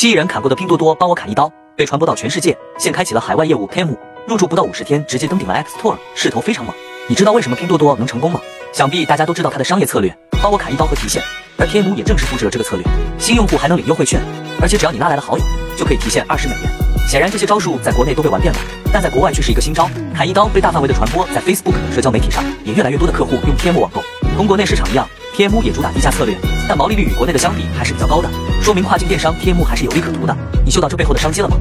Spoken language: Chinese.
七亿人砍过的拼多多帮我砍一刀，被传播到全世界，现开启了海外业务。Temu 入驻不到五十天，直接登顶了 X-TOR 势头非常猛。你知道为什么拼多多能成功吗？想必大家都知道它的商业策略，帮我砍一刀和提现。而天奴也正式复制了这个策略，新用户还能领优惠券，而且只要你拉来了好友，就可以提现二十美元。显然这些招数在国内都被玩遍了，但在国外却是一个新招，砍一刀被大范围的传播，在 Facebook 社交媒体上，也越来越多的客户用天幕网购。同国内市场一样，天幕也主打低价策略，但毛利率与国内的相比还是比较高的，说明跨境电商贴幕还是有利可图的。你嗅到这背后的商机了吗？